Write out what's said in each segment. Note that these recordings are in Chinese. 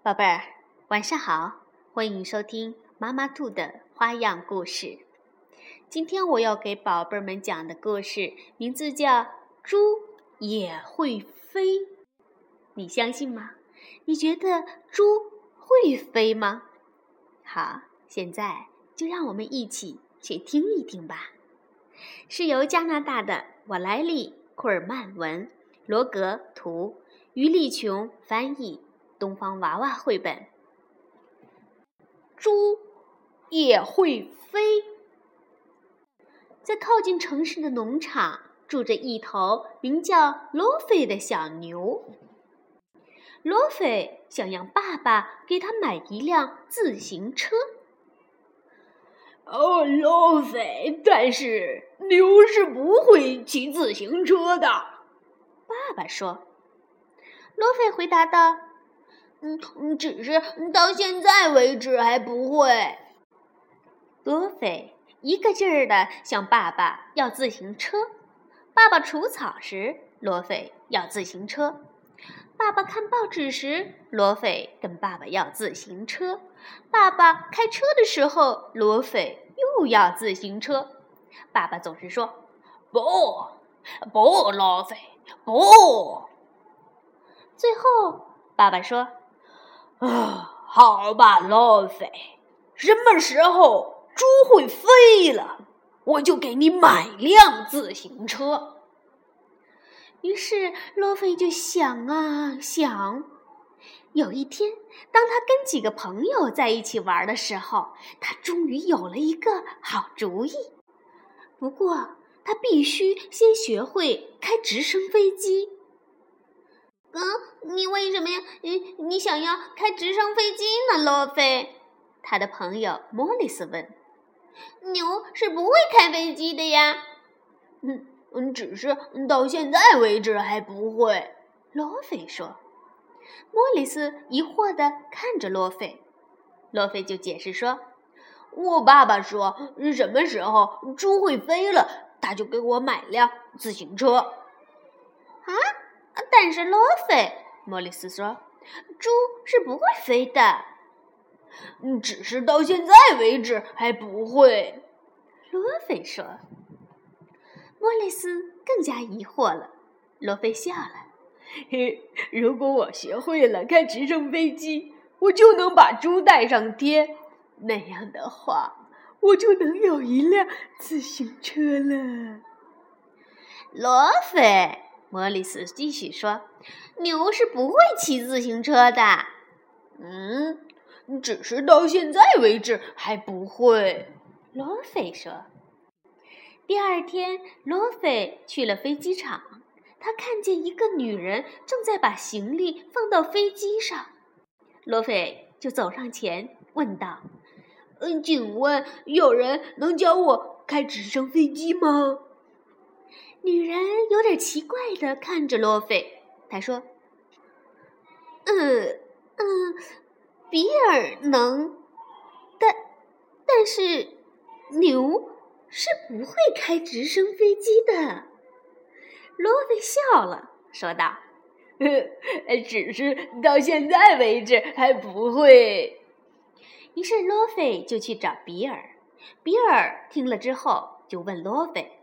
宝贝儿，晚上好！欢迎收听妈妈兔的花样故事。今天我要给宝贝儿们讲的故事名字叫《猪也会飞》。你相信吗？你觉得猪会飞吗？好，现在就让我们一起去听一听吧。是由加拿大的瓦莱丽·库尔曼文、罗格图、于丽琼翻译。东方娃娃绘本。猪也会飞。在靠近城市的农场，住着一头名叫罗菲的小牛。罗菲想让爸爸给他买一辆自行车。哦，罗菲，但是牛是不会骑自行车的。爸爸说。罗菲回答道。嗯，只是到现在为止还不会。罗菲一个劲儿的向爸爸要自行车。爸爸除草时，罗菲要自行车；爸爸看报纸时，罗菲跟爸爸要自行车；爸爸开车的时候，罗菲又要自行车。爸爸总是说：“不，不，罗菲，不。”最后，爸爸说。啊，好吧，罗菲，什么时候猪会飞了，我就给你买辆自行车。于是罗菲就想啊想，有一天，当他跟几个朋友在一起玩的时候，他终于有了一个好主意。不过，他必须先学会开直升飞机。嗯，你为什么呀？你你想要开直升飞机呢，罗菲？他的朋友莫里斯问。牛是不会开飞机的呀。嗯嗯，只是到现在为止还不会。罗菲说。莫里斯疑惑地看着罗菲。罗菲就解释说：“我爸爸说，什么时候猪会飞了，他就给我买辆自行车。”啊？但是罗菲，莫里斯说：“猪是不会飞的。”“只是到现在为止还不会。”罗菲说。莫里斯更加疑惑了。罗菲笑了：“嘿，如果我学会了开直升飞机，我就能把猪带上天。那样的话，我就能有一辆自行车了。”罗菲。莫里斯继续说：“牛是不会骑自行车的。”“嗯，只是到现在为止还不会。”罗菲说。第二天，罗菲去了飞机场，他看见一个女人正在把行李放到飞机上。罗菲就走上前问道：“嗯，请问有人能教我开直升飞机吗？”女人有点奇怪的看着罗菲，她说：“嗯嗯，比尔能，但但是牛是不会开直升飞机的。”罗菲笑了，说道：“ 只是到现在为止还不会。”于是罗菲就去找比尔。比尔听了之后，就问罗菲。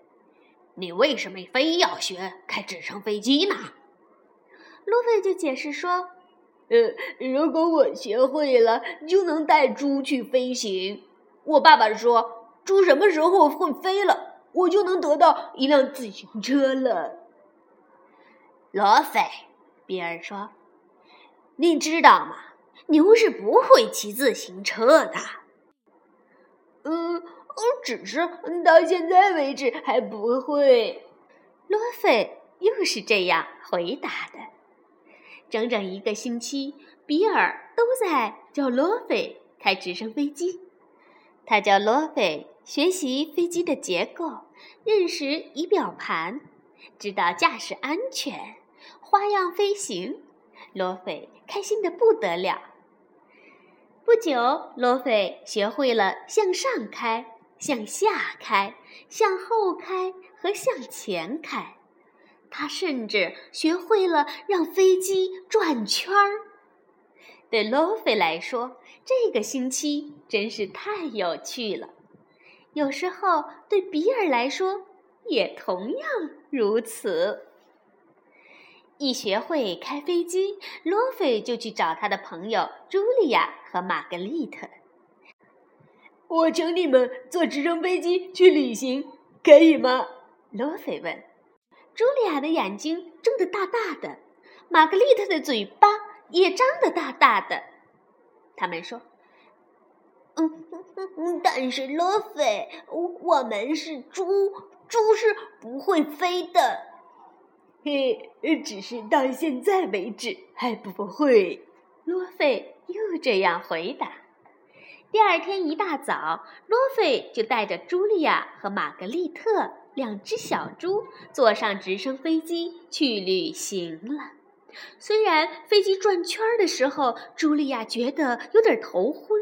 你为什么非要学开直升飞机呢？路飞就解释说：“呃，如果我学会了，就能带猪去飞行。我爸爸说，猪什么时候会飞了，我就能得到一辆自行车了。”罗菲，比尔说：“你知道吗？牛是不会骑自行车的。”嗯。只是到现在为止还不会。罗菲又是这样回答的。整整一个星期，比尔都在教罗菲开直升飞机。他教罗菲学习飞机的结构，认识仪表盘，知道驾驶安全，花样飞行。罗菲开心的不得了。不久，罗菲学会了向上开。向下开，向后开和向前开，他甚至学会了让飞机转圈儿。对罗菲来说，这个星期真是太有趣了。有时候，对比尔来说也同样如此。一学会开飞机，罗菲就去找他的朋友茱莉亚和玛格丽特。我请你们坐直升飞机去旅行，可以吗？罗菲问。茱莉亚的眼睛睁得大大的，玛格丽特的嘴巴也张得大大的。他们说：“嗯，但是罗菲，我们是猪，猪是不会飞的。”嘿，只是到现在为止还不会。罗菲又这样回答。第二天一大早，罗菲就带着茱莉亚和玛格丽特两只小猪坐上直升飞机去旅行了。虽然飞机转圈的时候，茱莉亚觉得有点头昏；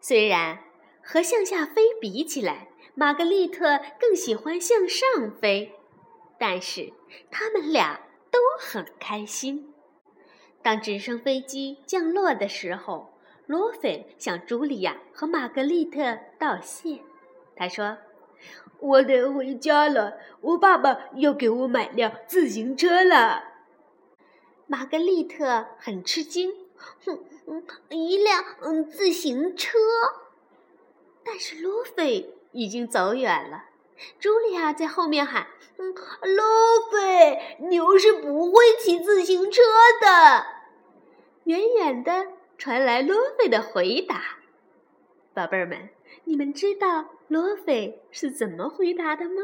虽然和向下飞比起来，玛格丽特更喜欢向上飞，但是他们俩都很开心。当直升飞机降落的时候，罗菲向茱莉亚和玛格丽特道谢。他说：“我得回家了，我爸爸要给我买辆自行车了。”玛格丽特很吃惊：“哼，一辆嗯自行车？”但是罗菲已经走远了。茱莉亚在后面喊：“嗯，罗菲，牛是不会骑自行车的。”远远的。传来罗菲的回答：“宝贝儿们，你们知道罗菲是怎么回答的吗？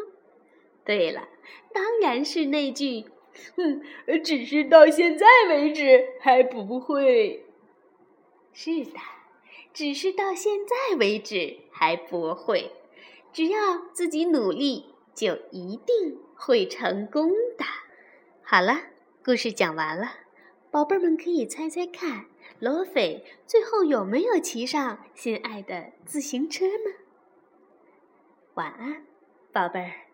对了，当然是那句‘哼，只是到现在为止还不会’。是的，只是到现在为止还不会。只要自己努力，就一定会成功的。好了，故事讲完了，宝贝儿们可以猜猜看。”罗菲最后有没有骑上心爱的自行车呢？晚安，宝贝儿。